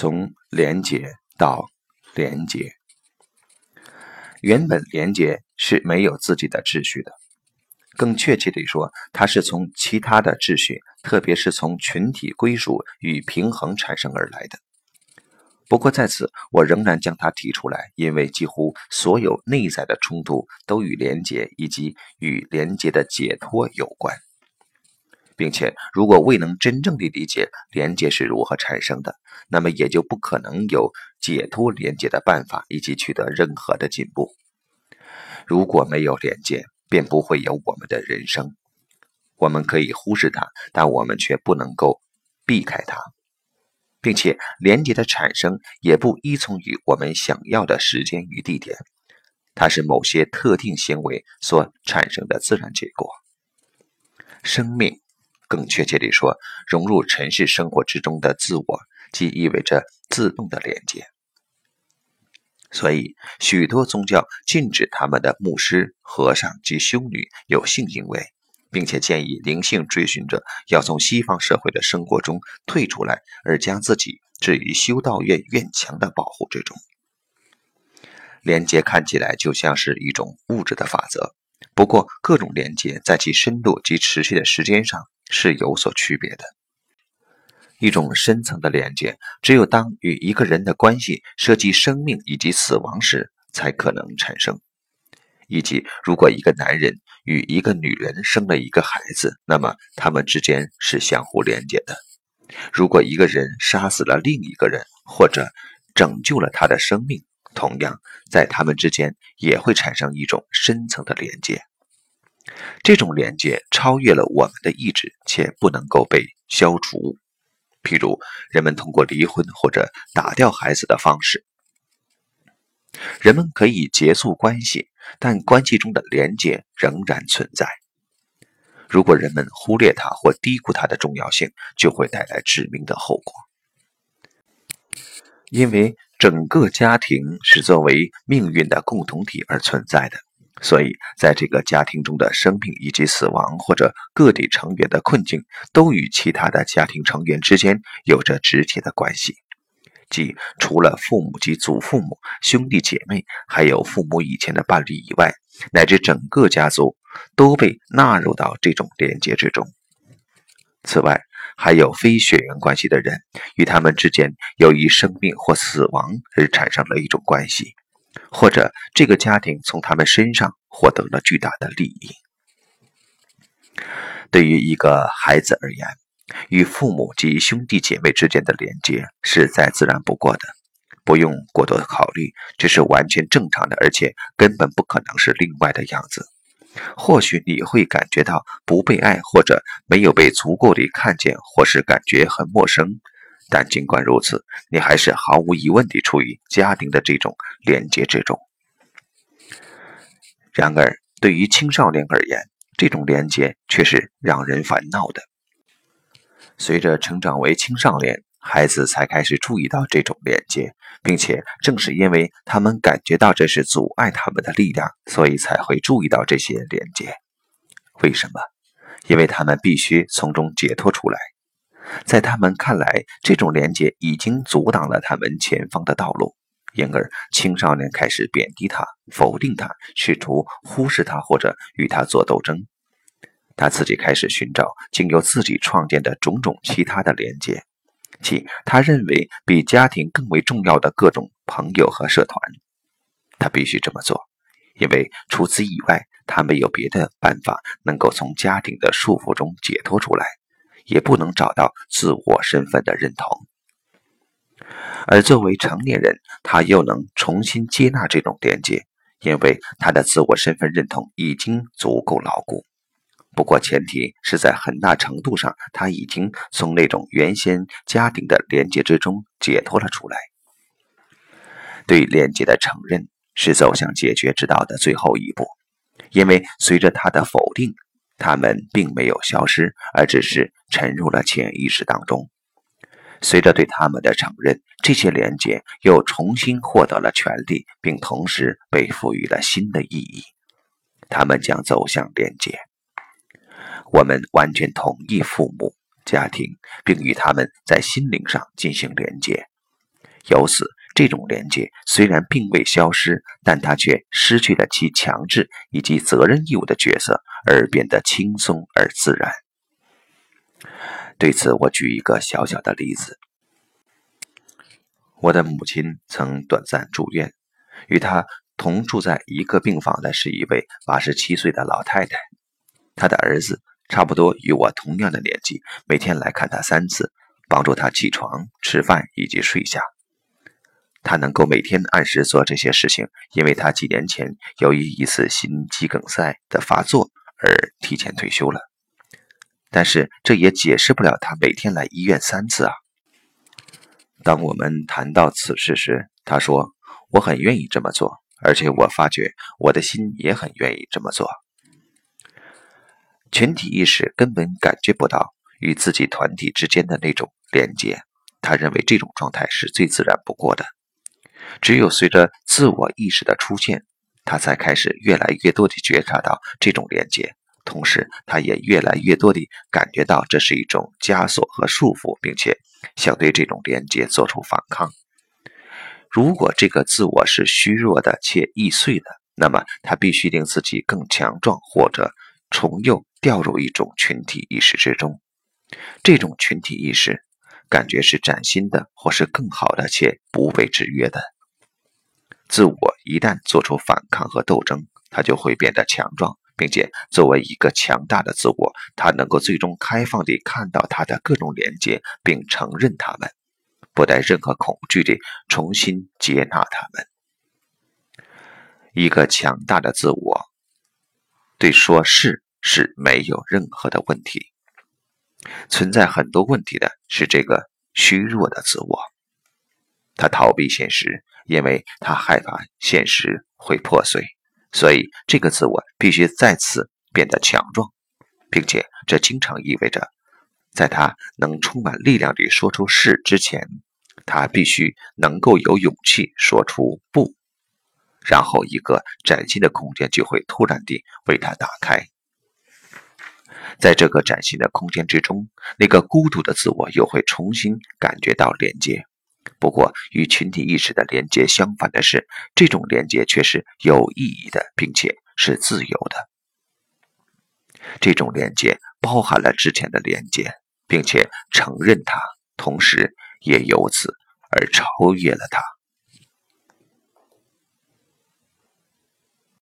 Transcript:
从廉洁到廉洁，原本廉洁是没有自己的秩序的。更确切地说，它是从其他的秩序，特别是从群体归属与平衡产生而来的。不过在此，我仍然将它提出来，因为几乎所有内在的冲突都与连结以及与连结的解脱有关，并且如果未能真正的理解连接是如何产生的，那么也就不可能有解脱连接的办法以及取得任何的进步。如果没有连接，便不会有我们的人生。我们可以忽视它，但我们却不能够避开它，并且连接的产生也不依从于我们想要的时间与地点，它是某些特定行为所产生的自然结果。生命，更确切地说，融入尘世生活之中的自我，即意味着自动的连接。所以，许多宗教禁止他们的牧师、和尚及修女有性行为，并且建议灵性追寻者要从西方社会的生活中退出来，而将自己置于修道院院墙的保护之中。连接看起来就像是一种物质的法则，不过各种连接在其深度及持续的时间上是有所区别的。一种深层的连接，只有当与一个人的关系涉及生命以及死亡时，才可能产生。以及，如果一个男人与一个女人生了一个孩子，那么他们之间是相互连接的。如果一个人杀死了另一个人，或者拯救了他的生命，同样在他们之间也会产生一种深层的连接。这种连接超越了我们的意志，且不能够被消除。譬如，人们通过离婚或者打掉孩子的方式，人们可以结束关系，但关系中的连接仍然存在。如果人们忽略它或低估它的重要性，就会带来致命的后果。因为整个家庭是作为命运的共同体而存在的。所以，在这个家庭中的生命以及死亡，或者个体成员的困境，都与其他的家庭成员之间有着直接的关系。即除了父母及祖父母、兄弟姐妹，还有父母以前的伴侣以外，乃至整个家族都被纳入到这种连接之中。此外，还有非血缘关系的人，与他们之间由于生病或死亡而产生了一种关系。或者这个家庭从他们身上获得了巨大的利益。对于一个孩子而言，与父母及兄弟姐妹之间的连接是再自然不过的，不用过多的考虑，这是完全正常的，而且根本不可能是另外的样子。或许你会感觉到不被爱，或者没有被足够的看见，或是感觉很陌生。但尽管如此，你还是毫无疑问地处于家庭的这种连接之中。然而，对于青少年而言，这种连接却是让人烦恼的。随着成长为青少年，孩子才开始注意到这种连接，并且正是因为他们感觉到这是阻碍他们的力量，所以才会注意到这些连接。为什么？因为他们必须从中解脱出来。在他们看来，这种连接已经阻挡了他们前方的道路，因而青少年开始贬低他、否定他，试图忽视他或者与他做斗争。他自己开始寻找经由自己创建的种种其他的连接，即他认为比家庭更为重要的各种朋友和社团。他必须这么做，因为除此以外，他没有别的办法能够从家庭的束缚中解脱出来。也不能找到自我身份的认同，而作为成年人，他又能重新接纳这种连接，因为他的自我身份认同已经足够牢固。不过，前提是在很大程度上，他已经从那种原先家庭的连接之中解脱了出来。对连接的承认是走向解决之道的最后一步，因为随着他的否定。他们并没有消失，而只是沉入了潜意识当中。随着对他们的承认，这些连接又重新获得了权利，并同时被赋予了新的意义。他们将走向连接。我们完全同意父母、家庭，并与他们在心灵上进行连接。由此，这种连接虽然并未消失，但它却失去了其强制以及责任义务的角色，而变得轻松而自然。对此，我举一个小小的例子：我的母亲曾短暂住院，与她同住在一个病房的是一位八十七岁的老太太，她的儿子差不多与我同样的年纪，每天来看她三次，帮助她起床、吃饭以及睡下。他能够每天按时做这些事情，因为他几年前由于一次心肌梗塞的发作而提前退休了。但是这也解释不了他每天来医院三次啊。当我们谈到此事时，他说：“我很愿意这么做，而且我发觉我的心也很愿意这么做。”群体意识根本感觉不到与自己团体之间的那种连接，他认为这种状态是最自然不过的。只有随着自我意识的出现，他才开始越来越多地觉察到这种连接，同时他也越来越多地感觉到这是一种枷锁和束缚，并且想对这种连接做出反抗。如果这个自我是虚弱的且易碎的，那么他必须令自己更强壮，或者重又掉入一种群体意识之中。这种群体意识感觉是崭新的，或是更好的，且不被制约的。自我一旦做出反抗和斗争，它就会变得强壮，并且作为一个强大的自我，它能够最终开放地看到它的各种连接，并承认它们，不带任何恐惧地重新接纳它们。一个强大的自我对说是是没有任何的问题。存在很多问题的是这个虚弱的自我，他逃避现实。因为他害怕现实会破碎，所以这个自我必须再次变得强壮，并且这经常意味着，在他能充满力量地说出“是”之前，他必须能够有勇气说出“不”，然后一个崭新的空间就会突然地为他打开。在这个崭新的空间之中，那个孤独的自我又会重新感觉到连接。不过，与群体意识的连接相反的是，这种连接却是有意义的，并且是自由的。这种连接包含了之前的连接，并且承认它，同时也由此而超越了它。